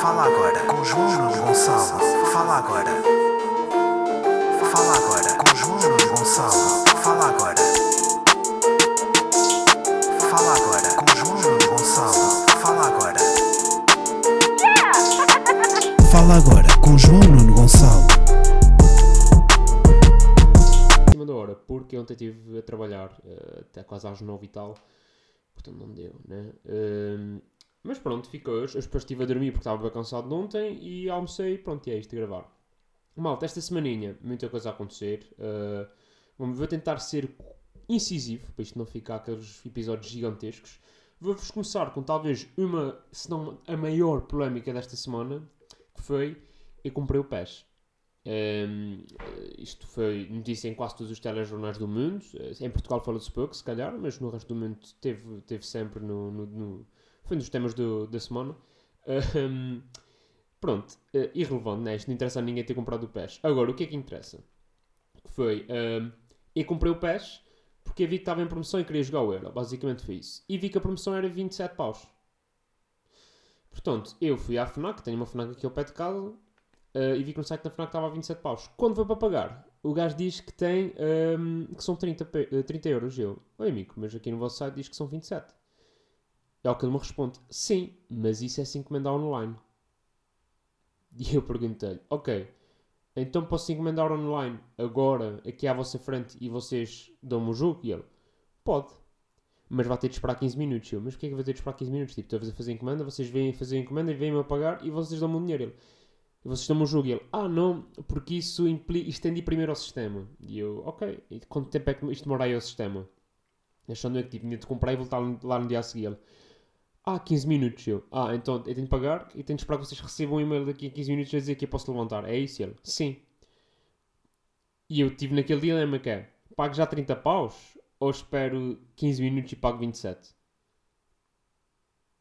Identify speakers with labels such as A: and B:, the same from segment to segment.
A: Fala agora com João Nuno Gonçalo. Fala agora. Fala agora com João Nuno Gonçalo. Fala agora. Fala agora com João Nuno Gonçalo. Fala agora. Fala agora com João Nuno Gonçalo.
B: cima da hora, porque ontem estive a trabalhar eh, até quase às 9 e tal, portanto não deu, né? Ehm, mas pronto, fica hoje. Depois estive a dormir porque estava bem cansado de ontem e almocei, pronto, e é isto de gravar. Malta, esta semaninha, muita coisa a acontecer. vamos- vou tentar ser incisivo, para isto não ficar aqueles episódios gigantescos. Vou-vos começar com talvez uma, se não a maior polémica desta semana, que foi, eu comprei o PES. Um, isto foi notícia em quase todos os telejornais do mundo. Eh, Em Portugal falou-se pouco, se calhar, mas no resto do mundo teve, teve sempre no, no- no- Foi um dos temas do- da semana. Pronto, eh, irrelevante, né? Isto não interessa a ninguém ter comprado o PES. Agora, o que é que interessa? Foi. eu comprei o PES porque vi que estava em promoção e queria jogar o Euro. Basicamente foi isso. E vi que a promoção era 27 paus. Portanto, eu fui à FNAC, tenho uma FNAC aqui ao pé de casa, Uh, e vi que no site da FNAC estava a 27 paus. Quando foi para pagar, o gajo diz que tem um, que são 30, pe- uh, 30 euros. E Eu, oi amigo, mas aqui no vosso site diz que são 27. É o que ele me responde, sim, mas isso é se encomendar online. E eu perguntei-lhe, ok, então posso encomendar online agora, aqui à vossa frente, e vocês dão-me o jogo? E ele, pode. Mas vai ter de esperar 15 minutos. Eu, mas porquê é que vai ter de esperar 15 minutos? Tipo, estou a fazer encomenda, vocês vêm fazer encomenda e vêm-me a pagar e vocês dão-me o dinheiro. Ele, e vocês dão-me o jogo. E ele, ah, não, porque isso implica, estendi primeiro ao sistema. E eu, ok, e quanto tempo é que isto demora aí ao sistema? Achando que tipo, tinha de comprar e voltar lá no dia a seguir. Ele, ah, 15 minutos. Eu, ah, então eu tenho de pagar e tenho de esperar que vocês recebam um e-mail daqui a 15 minutos a dizer que eu posso levantar. É isso? Ele, sim. E eu tive naquele dilema que é, pago já 30 paus ou espero 15 minutos e pago 27?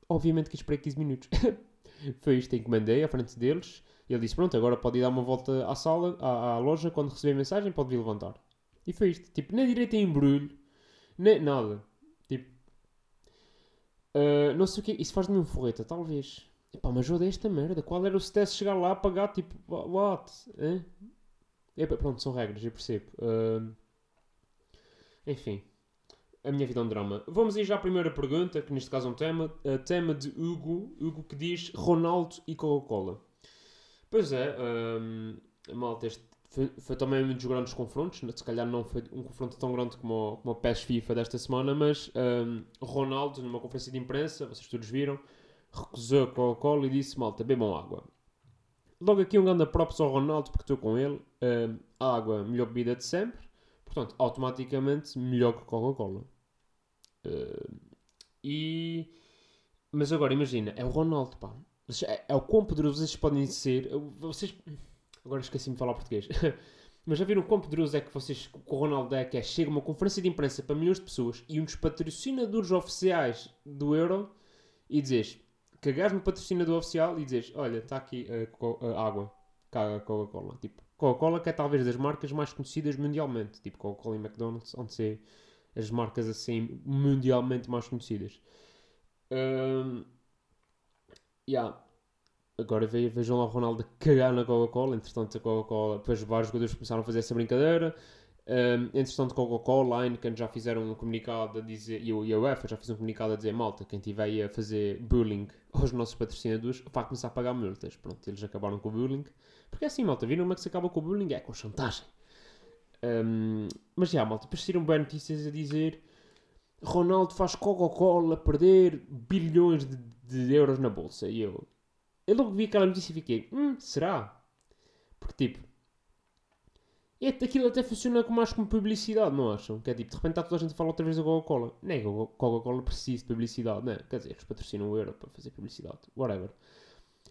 B: Obviamente que esperei 15 minutos. Foi isto que encomendei à frente deles. Ele disse: Pronto, agora pode ir dar uma volta à sala, à, à loja, quando receber a mensagem, pode vir levantar. E foi isto. Tipo, nem direito em embrulho, nem nada. Ah, não sei o que. Isso faz de mim um forreta, talvez. Epá, mas eu odeio esta merda. Qual era o stress de chegar lá a pagar? Tipo, wha- what? Epá, pronto, são regras, eu percebo. Ah, enfim. A minha vida é um drama. Vamos ir já à primeira pergunta, que neste caso é um tema. Uh, tema de Hugo. Hugo que diz Ronaldo e Coca-Cola. Pois é, hum, malta, este foi, foi também um dos grandes confrontos. né? Se calhar não foi um confronto tão grande como o, como o PES FIFA desta semana, mas hum, Ronaldo, numa conferência de imprensa, vocês todos viram, recusou Coca-Cola e disse: Malta, bebam água. Logo aqui um grande props ao Ronaldo, porque estou com ele. Hum, água, melhor bebida de sempre. Portanto, automaticamente melhor que Coca-Cola. Hum, e. Mas agora imagina, é o Ronaldo, pá. É, é o quão poderosos vocês podem ser. Vocês. Agora esqueci-me de falar português. Mas já viram quão poderoso é que vocês. o Ronaldo é que é? Chega uma conferência de imprensa para milhões de pessoas e um dos patrocinadores oficiais do Euro e dizes. Cagares no patrocinador oficial e dizes: Olha, está aqui a, a água. Caga a Coca-Cola. Tipo, Coca-Cola que é talvez das marcas mais conhecidas mundialmente. Tipo, Coca-Cola e McDonald's, onde se as marcas assim mundialmente mais conhecidas. Hum, yeah. Agora ve- vejam lá o Ronaldo cagar na Coca-Cola. Entretanto, a Coca-Cola, depois vários jogadores começaram a fazer essa brincadeira. Um, entretanto, Coca-Cola, Heineken já fizeram um comunicado a dizer, e a UEFA já fez um comunicado a dizer: malta, quem tiver aí a fazer bullying aos nossos patrocinadores vai começar a pagar multas. Pronto, eles acabaram com o bullying. Porque é assim, malta, viram como é que se acaba com o bullying? É com chantagem. Um, mas já, malta, depois saíram bem notícias a dizer Ronaldo faz Coca-Cola perder bilhões de, de euros na bolsa. E eu, eu logo vi aquela notícia e fiquei, hum, será? Porque tipo, é, aquilo até funciona com mais como publicidade, não acham? Que é tipo, de repente está toda a gente a falar outra vez da Coca-Cola. Não é que a Coca-Cola precisa de publicidade, não é? Quer dizer, eles patrocinam o euro para fazer publicidade, whatever.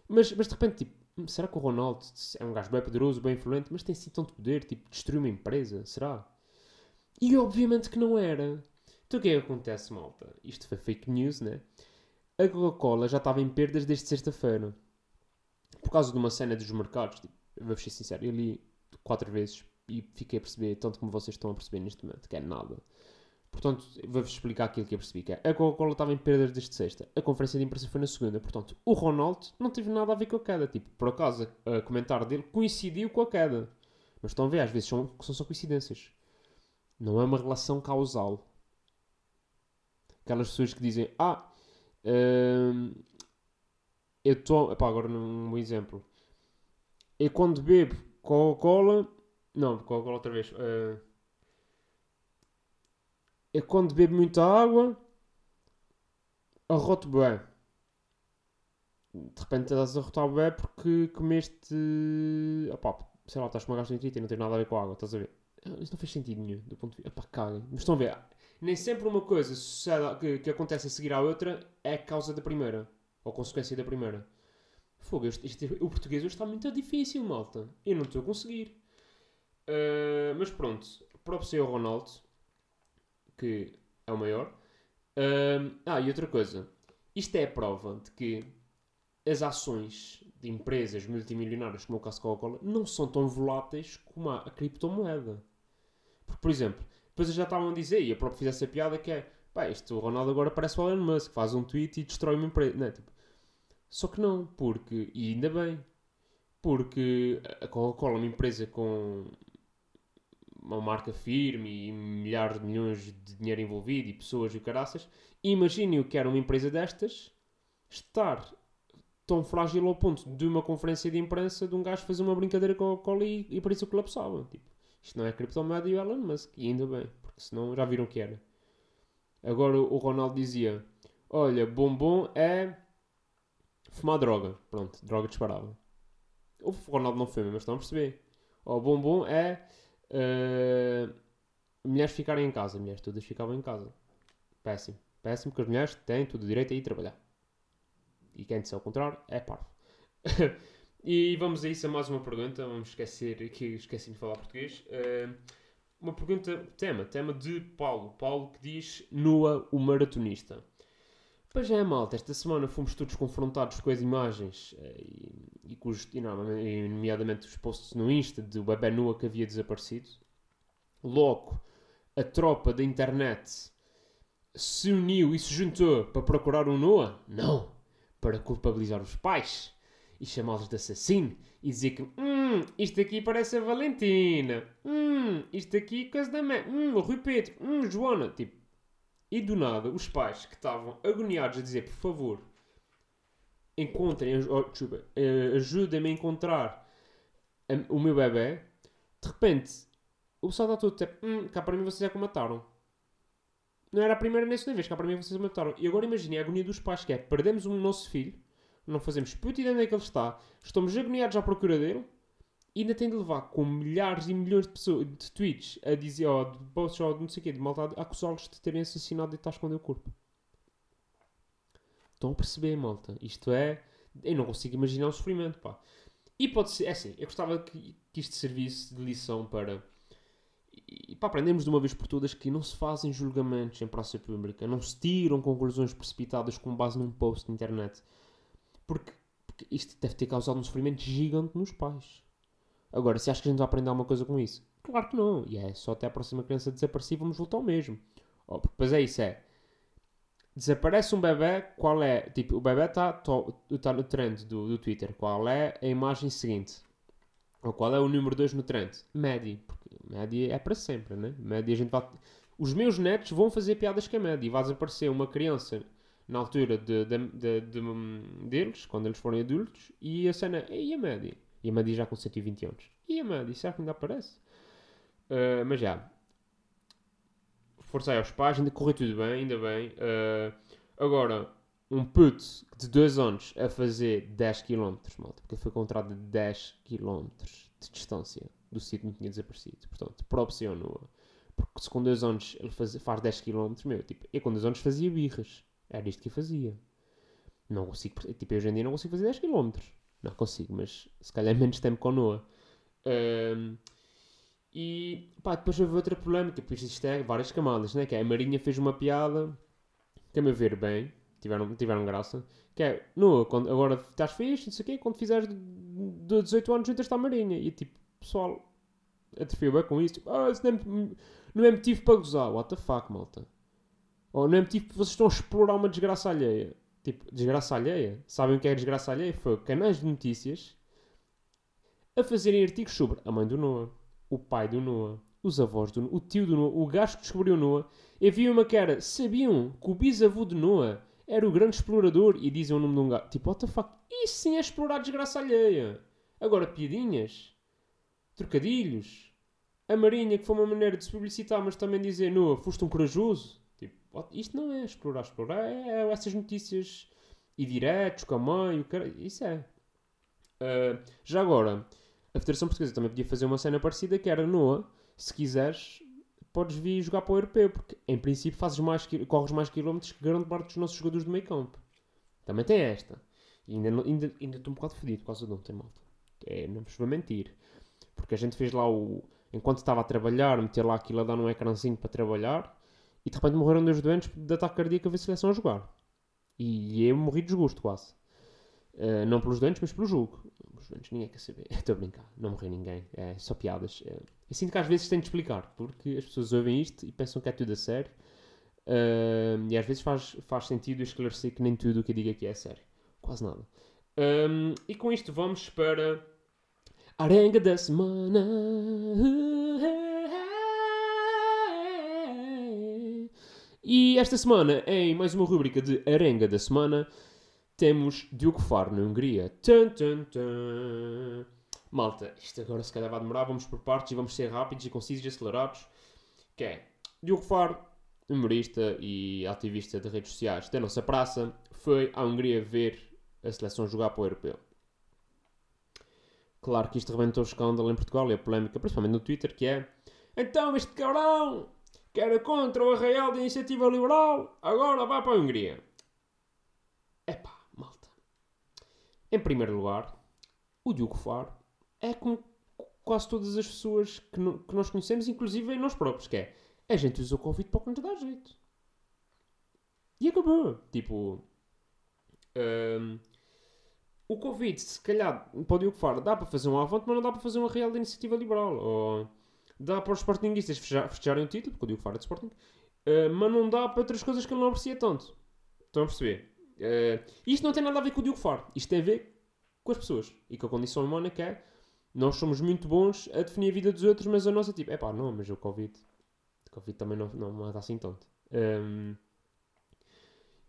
B: Mas, mas de repente, tipo, hum, será que o Ronaldo é um gajo bem poderoso, bem influente, mas tem assim tanto poder, tipo, destruir uma empresa? Será? E obviamente que não era. Então o que é que acontece, malta? Isto foi fake news, né? A Coca-Cola já estava em perdas desde sexta-feira. Por causa de uma cena dos mercados. Tipo, vou ser sincero, eu li quatro vezes e fiquei a perceber, tanto como vocês estão a perceber neste momento, que é nada. Portanto, vou-vos explicar aquilo que eu percebi. Que é, a Coca-Cola estava em perdas desde sexta. A conferência de imprensa foi na segunda. Portanto, o Ronaldo não teve nada a ver com a queda. Tipo, por acaso, a comentário dele coincidiu com a queda. Mas estão a ver, às vezes são, são só coincidências. Não é uma relação causal. Aquelas pessoas que dizem, ah, hum, eu estou... Agora um exemplo. Eu quando bebo Coca-Cola... Não, Coca-Cola outra vez. Uh, é quando bebo muita água, arroto bem. De repente estás a arrotar bem porque comeste. Opá, sei lá, estás com uma gastroenterite e não tem nada a ver com a água, estás a ver? Isso não fez sentido nenhum, do ponto de vista. Opá, caga. Mas estão a ver, nem sempre uma coisa que, que acontece a seguir à outra é causa da primeira, ou consequência da primeira. Fogo, este, este, o português hoje está muito difícil, malta. Eu não estou a conseguir. Uh, mas pronto, próprio ser o Ronaldo, que é o maior. Um, ah, e outra coisa. Isto é a prova de que as ações de empresas multimilionárias como o caso Coca-Cola não são tão voláteis como a, a criptomoeda. Porque, por exemplo, depois já estavam a dizer, e eu próprio fiz essa piada, que é pá, o Ronaldo agora parece o Elon Musk, faz um tweet e destrói uma empresa. Não, é? tipo, só que não, porque, e ainda bem, porque a Coca-Cola é uma empresa com uma marca firme e milhares de milhões de dinheiro envolvido e pessoas e caraças, imaginem o que era uma empresa destas estar tão frágil ao ponto de uma conferência de imprensa de um gajo fazer uma brincadeira com a cola e, e por isso colapsava. Tipo, isto não é criptomoeda e o Elon Musk, e ainda bem, porque senão já viram o que era. Agora o Ronaldo dizia: Olha, bombom é fumar droga. Pronto, droga disparava. O Ronaldo não fuma, mas estão a perceber. O bombom é Uh, mulheres ficarem em casa. Mulheres todas ficavam em casa. Péssimo. Péssimo porque as mulheres têm todo o direito a ir trabalhar. E quem disser ao contrário é parvo. e vamos a isso a mais uma pergunta. Vamos esquecer que esqueci de falar português. Uh, uma pergunta, tema, tema de Paulo. Paulo que diz Nua, o maratonista. Pois é, malta, esta semana fomos todos confrontados com as imagens uh, e, e, com os, e, nomeadamente os posts no Insta do bebê Nua que havia desaparecido. Logo, a tropa da internet se uniu e se juntou para procurar um Noah? Não! Para culpabilizar os pais e chamá-los de assassino e dizer que hum, isto aqui parece a Valentina, hum, isto aqui coisa da mãe, hum, o Rui Pedro, hum, Joana, tipo, e do nada, os pais que estavam agoniados a dizer, por favor, encontrem, oh, uh, ajudem-me a encontrar o meu bebê, de repente, o pessoal está todo tipo, hum, cá para mim vocês é que o mataram. Não era a primeira nem a segunda vez, cá para mim vocês o mataram. E agora imaginem a agonia dos pais, que é, perdemos o nosso filho, não fazemos puta ideia onde é que ele está, estamos agoniados à procura dele, ainda tem de levar com milhares e milhões de pessoas, de tweets a dizer, ou de posts, ou de não sei o quê, de malta a acusá-los de terem assassinado e estar a esconder o corpo. Estão a perceber, malta? Isto é. Eu não consigo imaginar o sofrimento, pá. E pode ser, é assim, eu gostava que, que isto servisse de lição para. E para aprendermos de uma vez por todas que não se fazem julgamentos em praça pública, não se tiram conclusões precipitadas com base num post na internet. Porque, porque isto deve ter causado um sofrimento gigante nos pais. Agora, se achas que a gente vai aprender alguma coisa com isso? Claro que não. E é só até a próxima criança desaparecer vamos voltar ao mesmo. Oh, depois é isso, é. Desaparece um bebê, qual é? Tipo, o bebê está tá no trend do, do Twitter. Qual é a imagem seguinte? Ou qual é o número 2 no trend? Média. Porque média é para sempre, né? Média a gente vai... Os meus netos vão fazer piadas com a média. E vai desaparecer uma criança na altura de, de, de, deles, quando eles forem adultos, e a cena, e a média? E a Mandy já com 120 anos. E a Mandy, será que ainda aparece? Uh, mas já. Força aí aos pais, ainda correu tudo bem, ainda bem. Uh, agora, um puto de 2 anos a fazer 10 km, malta, porque foi encontrado a 10 km de distância do sítio onde tinha desaparecido. Portanto, proporcionou. Porque se com 2 anos ele faz, faz 10 km, meu, tipo, eu com 2 anos fazia birras. Era isto que eu fazia. Não consigo, tipo, hoje em dia não consigo fazer 10 km. Não consigo, mas se calhar menos tempo com Noah. Um, e pá, depois houve outra polémica, depois isto é várias camadas, né? Que é, a Marinha fez uma piada, que a meu ver bem, tiveram, tiveram graça, que é, Noah, quando, agora estás fixe, não sei o quê, quando fizeres de 18 anos juntas-te à Marinha. E tipo, pessoal, atrofia bem com isso. Tipo, ah, isso não é, não é motivo para gozar. What the fuck, malta? Ou não é motivo vocês estão a explorar uma desgraça alheia. Tipo, desgraça alheia? Sabem o que é desgraça alheia? Foi canais de notícias a fazerem artigos sobre a mãe do Noah, o pai do Noah, os avós do Noah, o tio do Noah, o gajo que descobriu Noah. E havia uma que era, sabiam que o bisavô de Noah era o grande explorador e dizem o nome de um gajo. Tipo, what the fuck? Isso sim é explorar desgraça alheia. Agora, piadinhas, trocadilhos, a Marinha, que foi uma maneira de se publicitar, mas também dizer, Noah, foste um corajoso. Isto não é explorar, explorar é, é essas notícias e diretos com a mãe, o cara, isso é. Uh, já agora, a Federação Portuguesa também podia fazer uma cena parecida que era Noah, se quiseres, podes vir jogar para o europeu, porque em princípio fazes mais, corres mais quilómetros que grande parte dos nossos jogadores do meio campo. Também tem esta. E ainda, ainda, ainda estou um bocado fedido por causa de ontem, malta. É, não vos vou mentir. Porque a gente fez lá o. Enquanto estava a trabalhar, meter lá aquilo a dar um ecrãzinho para trabalhar, e de repente morreram dois doentes de ataque cardíaco a ver seleção a jogar. E eu morri de desgosto quase. Uh, não pelos doentes, mas pelo jogo. Os doentes ninguém quer saber. Estou a brincar. Não morreu ninguém. É só piadas. É, eu sinto que às vezes tenho de explicar, porque as pessoas ouvem isto e pensam que é tudo a sério. Uh, e às vezes faz, faz sentido esclarecer que nem tudo o que eu digo aqui é sério. Quase nada. Um, e com isto vamos para arenga da semana. E esta semana, em mais uma rubrica de arenga da semana, temos Diogo Faro na Hungria. Tum, tum, tum. Malta, isto agora se calhar vai demorar, vamos por partes e vamos ser rápidos e concisos e acelerados. Que é, Diogo Faro, humorista e ativista de redes sociais da nossa praça, foi à Hungria ver a seleção jogar para o Europeu. Claro que isto rebentou o escândalo em Portugal e a polémica, principalmente no Twitter, que é Então este cabrão, que era contra o arraial da iniciativa liberal, agora vai para a Hungria. Epá, malta. Em primeiro lugar, o Diogo Faro é como quase todas as pessoas que, no, que nós conhecemos, inclusive nós próprios, que é a gente usa o convite para o dá jeito. E acabou. Tipo, um, o convite, se calhar, para o Diogo Faro, dá para fazer um avante, mas não dá para fazer uma real da iniciativa liberal. Ou dá para os Sportingistas fecharem o título, porque o Diogo Faro é de Sporting, uh, mas não dá para outras coisas que ele não aprecia tanto. Estão a perceber? Uh, isto não tem nada a ver com o Diogo Faro. Isto tem a ver com as pessoas. E com a condição humana que é nós somos muito bons a definir a vida dos outros, mas a nossa tipo, é pá, não, mas o Covid, o Covid também não, não mata assim tanto. Um,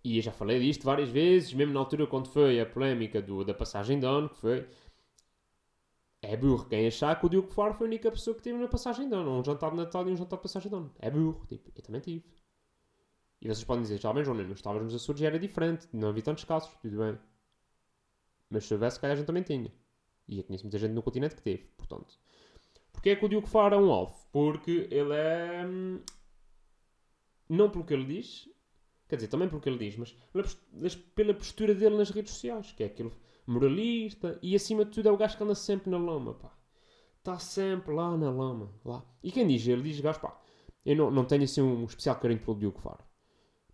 B: e eu já falei disto várias vezes, mesmo na altura quando foi a polémica do, da passagem de ano, que foi. É burro quem achar que o Diogo Faro foi a única pessoa que teve na passagem de ano, um jantar de Natal e um jantar de passagem de ano. É burro, tipo, eu também tive. E vocês podem dizer, já bem, João, nós estávamos nos Açores e era diferente, não havia tantos casos, tudo bem. Mas se houvesse, calhar a gente também tinha. E eu conheço muita gente no continente que teve, portanto. Porquê é que o Diogo Faro é um alvo? Porque ele é. Hum, não pelo que ele diz, quer dizer, também pelo que ele diz, mas pela postura dele nas redes sociais, que é aquele moralista e acima de tudo é o gajo que anda sempre na lama, pá. Está sempre lá na lama, lá. E quem diz? Ele diz, gajo, pá, eu não, não tenho assim um especial carinho pelo Diogo Faro.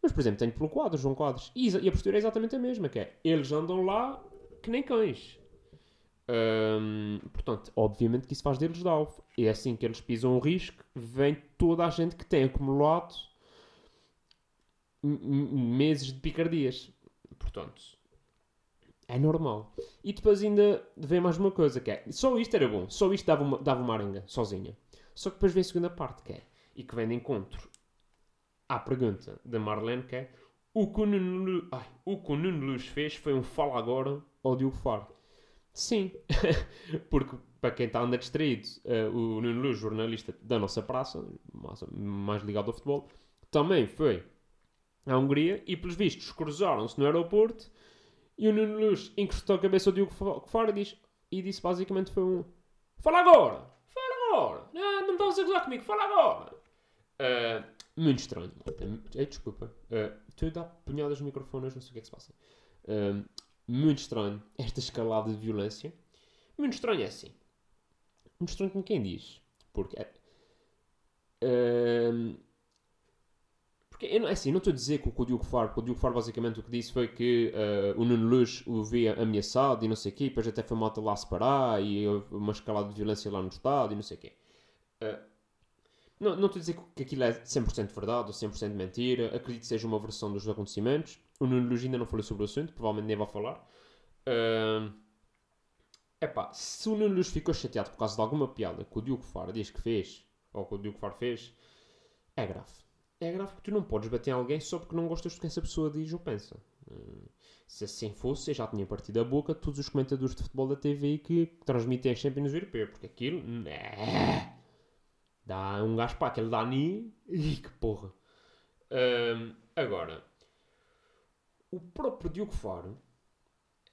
B: Mas, por exemplo, tenho pelo Quadros, João Quadros. E, e a postura é exatamente a mesma, que é, eles andam lá que nem cães. Hum, portanto, obviamente que isso faz deles de alvo. É assim que eles pisam o risco, vem toda a gente que tem acumulado meses de picardias. Portanto, é normal. E depois ainda vem mais uma coisa, que é, só isto era bom, só isto dava uma, dava uma arenga, sozinha. Só que depois vem a segunda parte, que é, e que vem de encontro à pergunta da Marlene, que é, o que o Nuno, ai, o que o Nuno Luz fez foi um fala agora ao Diogo Faro. Sim, porque para quem está ainda distraído, uh, o Nuno Luz, jornalista da nossa praça, mais ligado ao futebol, também foi à Hungria e, pelos vistos, cruzaram-se no aeroporto e o Nuno Luz encostou a cabeça ao Diogo Faro e, diz, e disse basicamente foi um Fala agora! Fala agora! Não, não estás a gozar comigo, fala agora! Uh, muito estranho. É, desculpa. Uh, estou a dar punhadas no microfone, não sei o que é que se passa. Uh, muito estranho esta escalada de violência. Muito estranho é assim. Muito estranho com quem diz. Porque. Uh, porque eu é assim, não estou a dizer que o, Diogo Faro, o Diogo Faro basicamente o que disse foi que uh, o Nuno Luz o via ameaçado e não sei o quê, depois até foi malta lá separar e houve uma escalada de violência lá no Estado e não sei o quê. Uh, não, não estou a dizer que- aquilo é 100% verdade ou 100% mentira. Acredito que seja uma versão dos acontecimentos. O Nuno Luz ainda não falou sobre o assunto, provavelmente nem vai falar. É epá, se o Nuno Luz ficou chateado por causa de alguma piada que o Diogo Faro diz que fez, ou que o Diogo Faro fez, é grave. É grave porque tu não podes bater em alguém só porque não gostas do que essa pessoa diz ou pensa. Hum, se assim fosse, eu já tinha partido a boca todos os comentadores de futebol da TV que transmitem a Champions Europeia, porque aquilo. né, Dá um gajo para aquele Dani. Ih, que porra. Hum, agora, o próprio Diogo Faro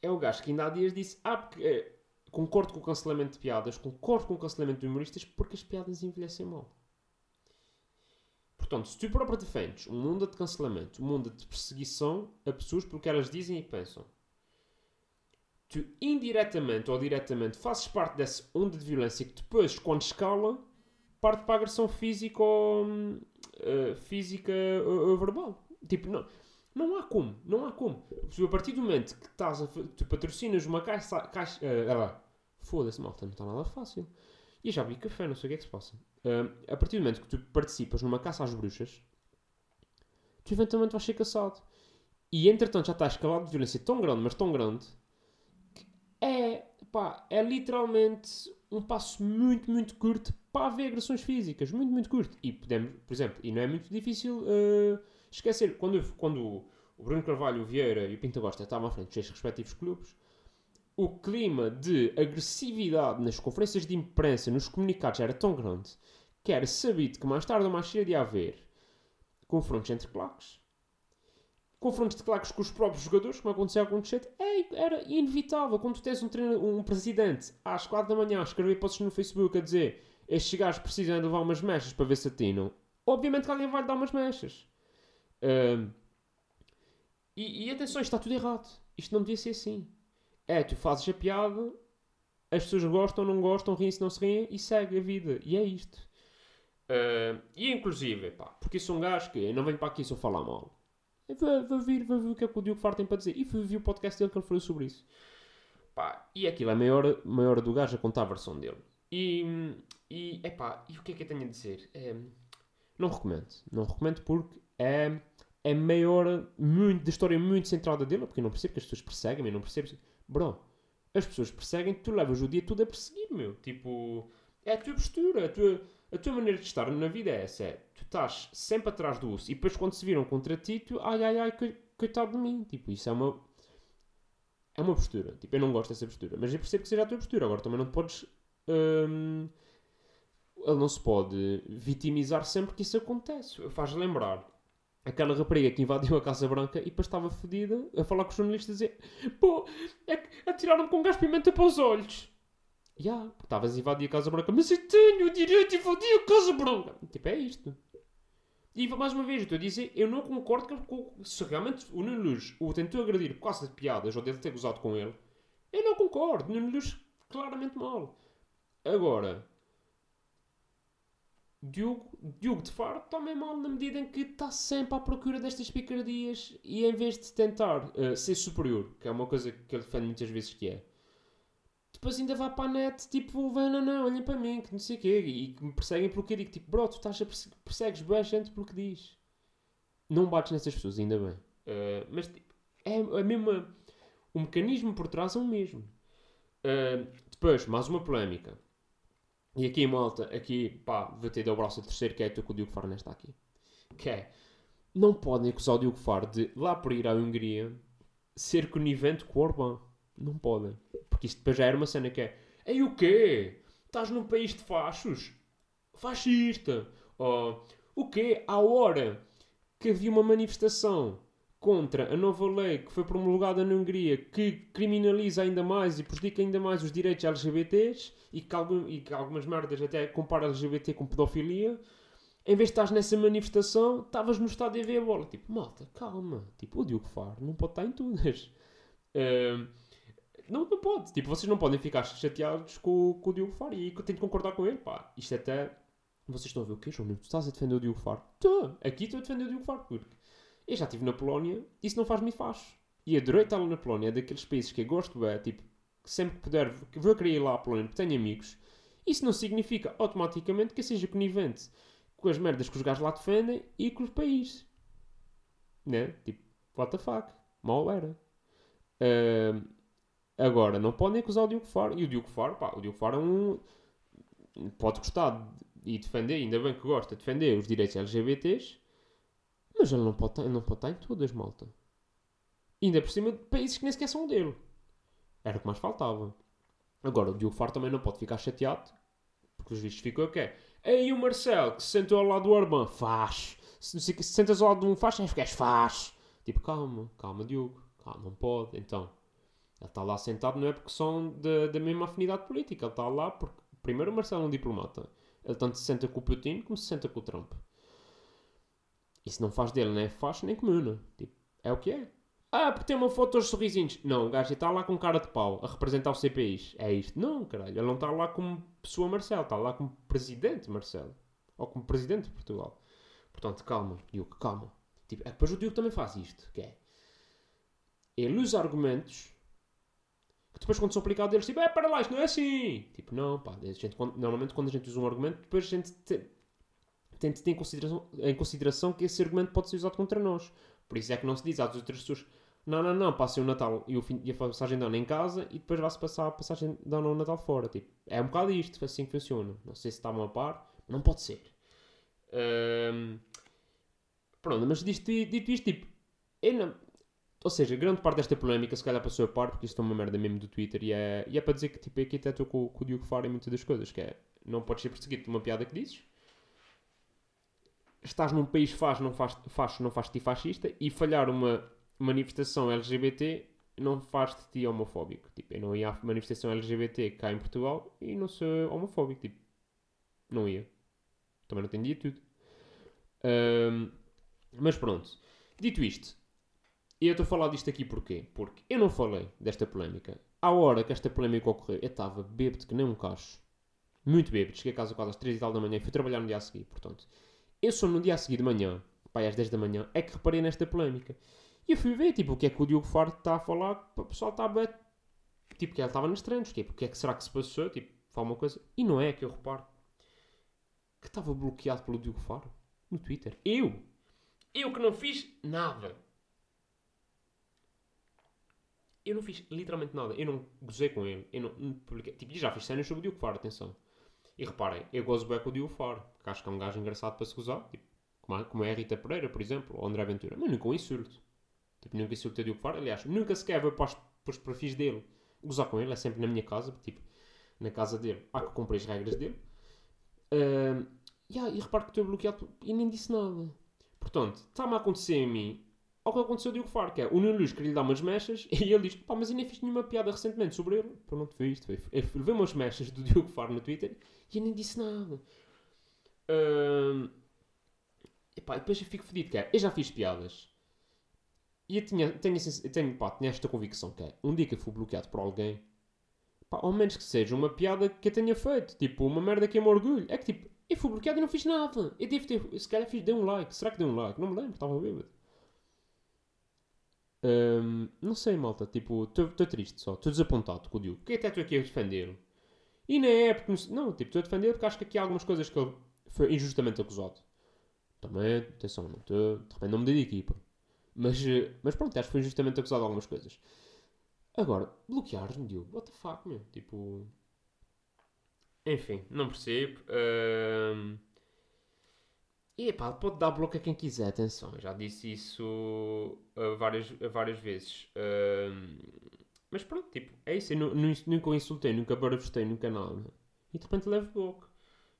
B: é o gajo que ainda há dias disse: Ah, porque, eh, concordo com o cancelamento de piadas, concordo com o cancelamento de humoristas porque as piadas envelhecem mal. Portanto, se tu próprio defendes um mundo de cancelamento, um mundo de perseguição a pessoas pelo que elas dizem e pensam, tu indiretamente ou diretamente fazes parte dessa onda de violência que depois, quando escala, parte para a agressão física ou eh, física ou, ou verbal. Tipo, não, não há como, não há como. Se a partir do momento que estás a, tu patrocinas uma caixa, caixa ah, foda-se, malta, não está nada fácil. E já vi café, não sei o que é que se passa. Ah, a partir do momento que tu participas numa caça às bruxas, tu eventualmente vais ser caçado. E entretanto já está escalado de violência tão grande, mas tão grande, que é, pá, é literalmente um passo muito, muito curto para haver agressões físicas. Muito, muito curto. E podemos, por exemplo, e não é muito difícil ah, esquecer, quando, quando o Bruno Carvalho, o Vieira e o Pinto Costa estavam à frente dos seus respectivos clubes, o clima de agressividade nas conferências de imprensa, nos comunicados, era tão grande que era sabido que mais tarde ou mais cedo ia haver confrontos entre claques, confrontos de claques com os próprios jogadores, como acontecia com o Tchete, é, era inevitável. Quando tu tens um, treino, um presidente às 4 da manhã a escrever posts no Facebook a dizer estes gajos precisam de levar umas mechas para ver se atinam, obviamente que alguém vai dar umas mechas. E, e atenção, isto está tudo errado. Isto não devia ser assim. É, tu fazes a piada, as pessoas gostam, não gostam, riem-se, não se riem e segue a vida. E é isto. Ah, e inclusive, pá, porque sou um gajo que eu não venho para aqui só falar mal. Vou, vir, vou ver o que é que o Diogo Faro tem para dizer. E ver o podcast dele que ele falou sobre isso. Pá, e aquilo é meia hora do gajo a contar a versão dele. E, e, epá, e o que é que eu tenho a dizer? É, não recomendo. Não recomendo porque é, é meia hora muito, da história muito centrada dele, porque eu não percebo que as pessoas perseguem, eu não percebo. Bro, as pessoas perseguem tu levas o dia todo a perseguir, meu. Tipo, é a tua postura, a tua, a tua maneira de estar na vida é essa. É, tu estás sempre atrás do urso e depois quando se viram contra ti, tu, ai ai ai, coi- coitado de mim. Tipo, isso é uma. É uma postura. Tipo, eu não gosto dessa postura. Mas eu percebo que seja a tua postura. Agora também não podes. hum, ele não se pode vitimizar sempre que isso acontece. Faz lembrar aquela rapariga que invadiu a Casa Branca e depois estava fodida a falar com os jornalistas a dizer pô, é que atiraram-me com gás pimenta para os olhos. Já, porque estavas a invadir a Casa Branca, mas eu tenho o direito de invadir a Casa Branca. Tipo, é isto. E mais uma vez, estou a dizer, eu não concordo com se realmente o Nuno Luz o tentou agredir por causa de piadas ou dele ter gozado com ele. Eu não concordo. Nuno Luz claramente mal. Agora, Diogo, Diogo de Faro também mal na medida em que está sempre à procura destas picardias e em vez de tentar eh, ser superior, que é uma coisa que ele defende muitas vezes que é, depois ainda vai para a net, tipo, vai, não, não, olhem para mim, que não sei o quê, e que me perseguem pelo que eu digo, tipo, bro, tu estás a perse persegues bem a gente pelo que diz. Não bates nessas pessoas, ainda bem. Eh, mas, tipo, é a mesma, o mecanismo por trás é o mesmo. Eh, depois, mais uma polémica. E aqui, malta, aqui, pá, vou ter de dar o braço a terceiro, que é tu que o Diogo Faro está aqui. Que é, não podem acusar o Diogo Faro de, lá por ir à Hungria, ser conivente com o Orbán. Não podem. Porque isto depois já era uma cena que é, ei o quê? Estás num país de fachos? Fascista. Ou, o quê? À hora que havia uma manifestação contra a nova lei que foi promulgada na Hungria que criminaliza ainda mais e prejudica ainda mais os direitos LGBTs e que, algum, e que algumas merdas até compara LGBT com pedofilia. Em vez de estás nessa manifestação, estavas no estádio a ver a bola. Tipo, malta, calma. Tipo, o Diogo Faro não pode estar em todas. Ahm, não, não pode. Tipo, vocês não podem ficar chateados com, com o Diogo Faro e eu tenho de concordar com ele. Pá, isto até... Vocês estão a ver o quê, João? Tu estás a defender o Diogo Faro? Estou. Aqui estou a defender o Diogo Faro porque eu já estive na Polónia isso não faz-me faz. E adorei estar lá na Polónia. É daqueles países que eu gosto, é tipo, que sempre que puder, vou querer ir lá à Polónia porque tenho amigos. Isso não significa automaticamente que seja conivente com as merdas que os gajos lá defendem e com os países. Né? Tipo, what the fuck? Mal era. Ahm, agora, não podem acusar o Diogo Faro. E o Diogo Faro, pá, o Diogo Faro é um. Pode gostar de- e defender, ainda bem que gosta de defender os direitos LGBTs, mas ele não pode, estar- ele não pode estar em todas, malta. Ainda por cima de países que nem sequer são dele. Era o que mais faltava. Agora, o Diogo Faro também não pode ficar chateado, porque os vistos ficam o quê? Ei, o Marcelo, que se sentou ao lado do Orbán, faz. Se, que, se sentas ao lado de um faz, és és faz. Tipo, calma, calma, Diogo. Calma, não pode. Então, ele está lá sentado não é porque são da, da mesma afinidade política. Ele está lá porque, primeiro, o Marcelo é um diplomata. Ele tanto se senta com o Putin como se senta com o Trump. Isso não faz dele nem faz nem comuna. Tipo, é o que é. Ah, porque tem uma foto aos sorrisinhos. Não, o gajo está lá com cara de pau a representar o CPIs. É isto. Não, caralho. Ele não está lá como pessoa Marcelo. Está lá como presidente Marcelo. Ou como presidente de Portugal. Portanto, calma, Diogo, calma. Tipo, é depois o Diogo também faz isto. Que é... Ele usa argumentos que depois quando são aplicados eles tipo, é para lá, isto não é assim. Tipo, não, pá. Gente, quando- normalmente quando a gente usa um argumento, depois a gente te- de ter em consideração, em consideração que esse argumento pode ser usado contra nós. Por isso é que não se diz às outras pessoas não, não, não, passem o Natal e, o fim, e a passagem de ano em casa e depois vai-se passar a passagem de ano ou Natal fora. Tipo, é um bocado isto, assim que funciona. Não sei se estavam a par, não pode ser. Ahm, pronto, mas dito, dito isto, tipo, não- ou seja, grande parte desta polémica se calhar passou a par, porque isto é uma merda mesmo do Twitter e é, e é para dizer que tipo, aqui até estou com, com o Diogo Faro em muitas das coisas, que é, não podes ser perseguido por uma piada que dizes, estás num país faz, não faz, faz, não faz de ti fascista e falhar uma manifestação LGBT não faz de ti homofóbico. Tipo, eu não ia à manifestação LGBT cá em Portugal e não sou homofóbico. Tipo, não ia. Também não entendia tudo. Ahm, mas pronto. Dito isto, e eu estou a falar disto aqui porquê? Porque eu não falei desta polémica. À hora que esta polémica ocorreu, eu estava bêbado que nem um cacho. Muito bêbado. Cheguei a casa quase às 3 e tal da manhã e fui trabalhar no dia a seguir. Portanto, eu só no dia a seguir de manhã, pai, às 10 da manhã, é que reparei nesta polémica. E eu fui ver, tipo, o que é que o Diogo Faro está a falar, o pessoal está a Tipo, que ele estava nos treinos, tipo, o que é que será que se passou? Tipo, fala uma coisa. E não é que eu reparo que estava bloqueado pelo Diogo Faro no Twitter. Eu! Eu que não fiz nada. Eu não fiz literalmente nada. Eu não gozei com ele. Eu não, não publiquei. Tipo, já fiz cenas sobre o Diogo Faro, atenção. E reparem, eu gozo bem com o Diogo Faro, porque acho que é um gajo engraçado para se gozar. Tipo, como, é a Rita Pereira, por exemplo, ou André Ventura. Mas nunca um insulto. Tipo, nunca insultei o Diogo Faro. Aliás, nunca sequer vou para os, para os perfis dele gozar com ele. É sempre na minha casa, tipo, na casa dele. Há que cumprir as regras dele. Ahm, yeah, e reparo que estou bloqueado e nem disse nada. Portanto, está-me a acontecer a mim ao que aconteceu ao Diogo Faro, que é o Nuno Luz queria lhe dar umas mechas e ele diz: pá, mas eu nem fiz nenhuma piada recentemente sobre ele. Pronto, foi isto. Eu levei umas mechas do Diogo Faro no Twitter e eu nem disse nada. Epá, e depois eu fico fedido, que é, eu já fiz piadas. E eu tinha, tenho, tenho, pá, tinha esta convicção que é, um dia que eu fui bloqueado por alguém, pá, ao menos que seja uma piada que eu tenha feito, tipo, uma merda que eu me orgulho. É que tipo, eu fui bloqueado e não fiz nada. Eu devo ter, se calhar fiz, dei um like. Será que dei um like? Não me lembro, estava bêbado. Ahm, não sei, malta, tipo, estou triste só, estou desapontado com o Diogo. Porque até estou aqui a defendê-lo. E nem é porque. Não, tipo, estou a defender porque acho que aqui há algumas coisas que ele foi injustamente acusado. Também, atenção, não estou. De repente não me dei de equipa. Mas, eh, mas pronto, acho que foi injustamente acusado de algumas coisas. Agora, bloqueares-me, Diogo, what the fuck, meu? Tipo. Enfim, não percebo. Ahm, E pá, pode dar bloco a quem quiser, atenção. Já disse isso uh, várias, uh, várias vezes. Ahm, mas pronto, tipo, é isso. Eu nu- nu- nunca insultei, nunca barafustei, nunca nada. E de repente levo bloco.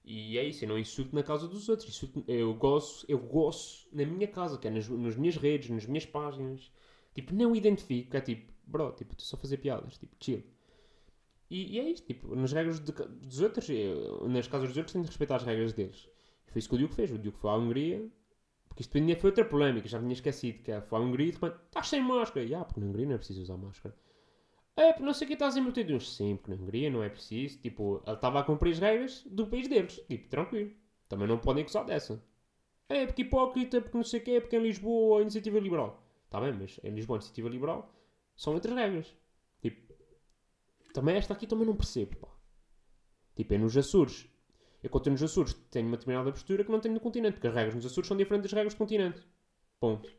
B: E é isso, eu não insulto na casa dos outros. Insulto, eu gosto, eu gosto na minha casa, que é nas, nas minhas redes, nas minhas páginas. Tipo, não identifico, é tipo, bro, tipo, estou só a fazer piadas, tipo, chill. E, e é isto, tipo, nas regras de dos outros, eu, nas casas dos outros, tenho de respeitar as regras deles. Foi isso que o Diogo fez. O Diogo foi à Hungria, porque isto ainda foi outra polémica, já me tinha esquecido, que é, foi à Hungria e de estás sem máscara. E, ah, porque na Hungria não é preciso usar máscara. É, porque não sei o que estás embutido uns sim, porque na Hungria não é preciso. Tipo, ele estava a cumprir as regras do país deles. Tipo, tranquilo. Também não podem acusar dessa. É, porque hipócrita, porque não sei o que, porque em Lisboa a iniciativa liberal. Está bem, mas em Lisboa a iniciativa liberal são outras regras. Tipo, também esta aqui também não percebo, pá. Tipo, é nos Açores. Eu quando nos Açores tenho uma determinada postura que não tenho no continente, porque as regras nos Açores são diferentes das regras do continente. Ponto.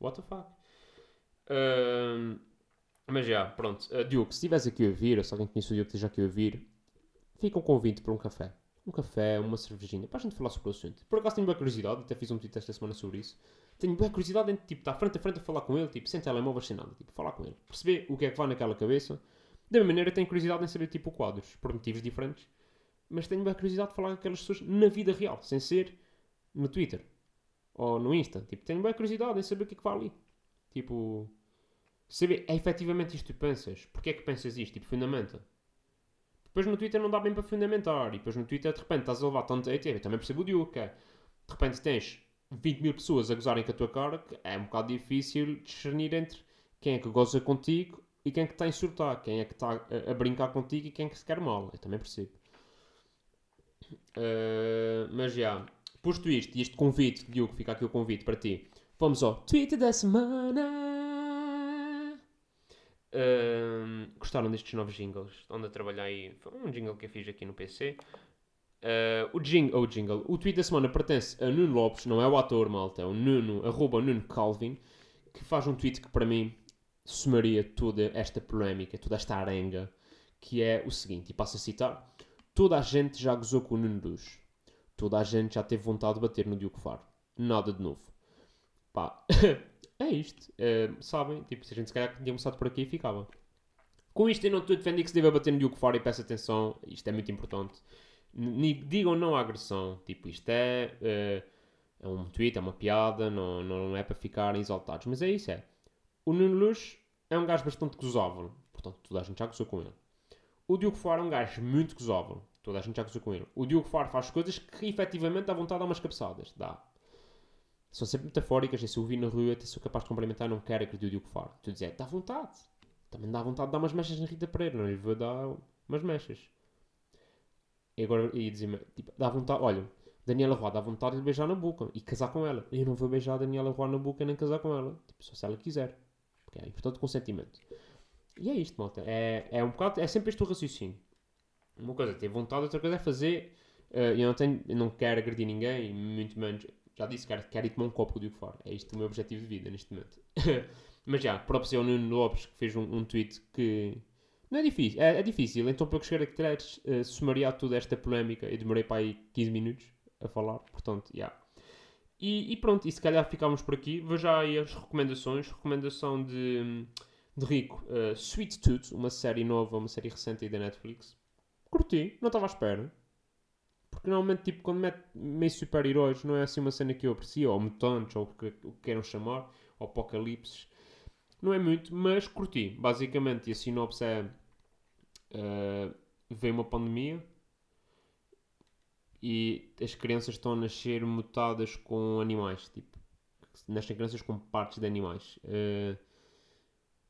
B: What the fuck? Mas já, pronto. Uh, Diogo, se estivesse aqui a ouvir, ou se alguém conhece o Diogo que esteja aqui a ouvir, fica um convite para um café. Um café, uma cervejinha, para a gente falar sobre o assunto. Por acaso tenho boa curiosidade, até fiz um tweet esta semana sobre isso. Tenho boa curiosidade em, tipo, estar frente a frente a falar com ele, tipo, sem telemóvel, sem nada. Tipo, falar com ele. Perceber o que é que vai naquela cabeça. Da mesma maneira, tenho curiosidade em saber, tipo, quadros, por motivos diferentes. Mas tenho boa curiosidade de falar com aquelas pessoas na vida real, sem ser no Twitter. Ou no Insta. Tipo, tenho boa curiosidade em saber o que é que vai ali. Tipo, saber, é efetivamente isto que pensas. Porquê é que pensas isto? Tipo, fundamenta. Depois no Twitter não dá bem para fundamentar. E depois no Twitter, de repente, estás a levar tanto hate. Eu também percebo o Diogo, que é. De repente tens 20 mil pessoas a gozarem com a tua cara, que é um bocado difícil discernir entre quem é que goza contigo e quem é que está a insultar. Quem é que está a, a brincar contigo e quem é que se quer mal. Eu também percebo. Uh, mas já, posto isto e este convite, Diogo, fica aqui o convite para ti. Vamos ao tweet da semana. Uh, gostaram destes novos jingles? Onde a trabalhar aí? Foi um jingle que eu fiz aqui no PC. Uh, o, jing, oh, jingle, o tweet da semana pertence a Nuno Lopes, não é o ator, malta, é o Nuno, arroba Nuno Calvin, que faz um tweet que para mim somaria toda esta polémica, toda esta arenga, que é o seguinte, e passo a citar, toda a gente já gozou com o Nuno Luz, toda a gente já teve vontade de bater no Diogo Faro, nada de novo. Pá, é isto, uh, sabem, tipo, se a gente se calhar tinha começado por aqui e ficava. Com isto eu não estou a defender que se deva bater no Diogo Faro e peço atenção, isto é muito importante. Ni- digam não à agressão. Tipo, isto é, eh, é um tweet, é uma piada, não, não é para ficarem exaltados. Mas é isso, é. O Nuno Luz é um gajo bastante gozável. Portanto, toda a gente já gozou com ele. O Diogo Faro é um gajo muito gozável. Toda a gente já gozou com ele. O Diogo Faro faz coisas que efetivamente dá vontade de dar umas cabeçadas. Dá. São sempre metafóricas. E se eu vi na rua, até sou capaz de cumprimentar, não quero agredir o Diogo Faro. Tu dizes, é, dá vontade. Também dá vontade de dar umas mechas na Rita Pereira. Não lhe vou dar umas mechas. E agora ia dizer tipo, dá vontade, olha, Daniela Roy dá vontade de beijar na boca e casar com ela. Eu não vou beijar a Daniela Roy na boca nem casar com ela. Tipo, só se ela quiser. Porque é importante o consentimento. E é isto, malta. É, é um bocado, é sempre este o raciocínio. Uma coisa é ter vontade, outra coisa é fazer. eh, eu não tenho, eu não quero agredir ninguém, muito menos. Já disse, quero, quero ir tomar um copo o Diogo Faro. É isto o meu objetivo de vida neste momento. Mas já, próprio ao Nuno Lopes que fez um, um tweet que não é difícil, é, é difícil. Então, poucos caracteres, uh, sumariar toda esta polémica. Eu demorei para aí 15 minutos a falar, portanto, já. E, e pronto, e se calhar ficámos por aqui. Vou já aí as recomendações. Recomendação de, de Rico, uh, Sweet Tooth, uma série nova, uma série recente aí da Netflix. Curti, não estava à espera. Porque normalmente, tipo, quando mete meio super-heróis, não é assim uma cena que eu aprecio, ou mutantes, ou o que, o que queiram chamar, ou apocalipses. Não é muito, mas curti. Basicamente, e a sinopse é. Uh, vem uma pandemia e as crianças estão a nascer mutadas com animais. Tipo, nascem crianças com partes de animais. Uh,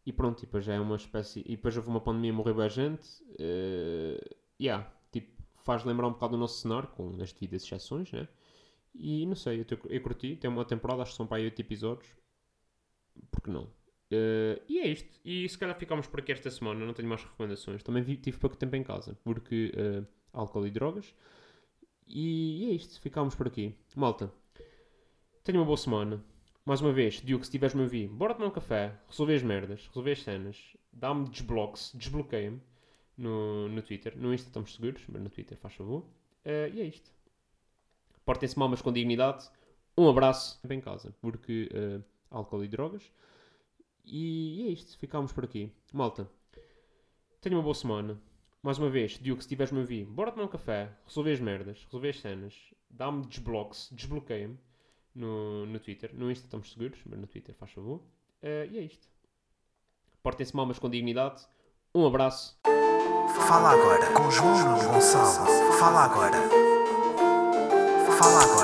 B: e pronto, e já é uma espécie. E depois houve uma pandemia, morreu bem a gente. Uh, yeah, tipo, faz lembrar um bocado o nosso cenário, com as devidas exceções, né? E não sei, eu, te, eu curti. Tem uma temporada, acho que são para aí 8 episódios. Porque não? Uh, e é isto. E se calhar ficámos por aqui esta semana. Não tenho mais recomendações. Também vi, tive pouco tempo em casa. Porque uh, álcool e drogas. E, e é isto. Ficámos por aqui. Malta. Tenha uma boa semana. Mais uma vez, Diogo, se estiveres-me a ouvir, bora tomar um café, resolver as merdas, resolver as cenas, dá-me desblocos, desbloqueia-me no, no Twitter. No Insta estamos seguros, mas no Twitter faz favor. Uh, e é isto. Portem-se mal, mas com dignidade. Um abraço. Bem em casa, porque uh, álcool e drogas. E é isto, ficámos por aqui. Malta, tenha uma boa semana. Mais uma vez, Diogo, se estiveres-me a ouvir, bora tomar um café, resolver as merdas, resolver as cenas, dá-me desblocos, desbloqueia-me no, no Twitter. No Insta estamos seguros, mas no Twitter faz favor. Uh, e é isto. Portem-se mal, mas com dignidade. Um abraço.
A: Fala agora com João Gonçalo. Fala agora. Fala agora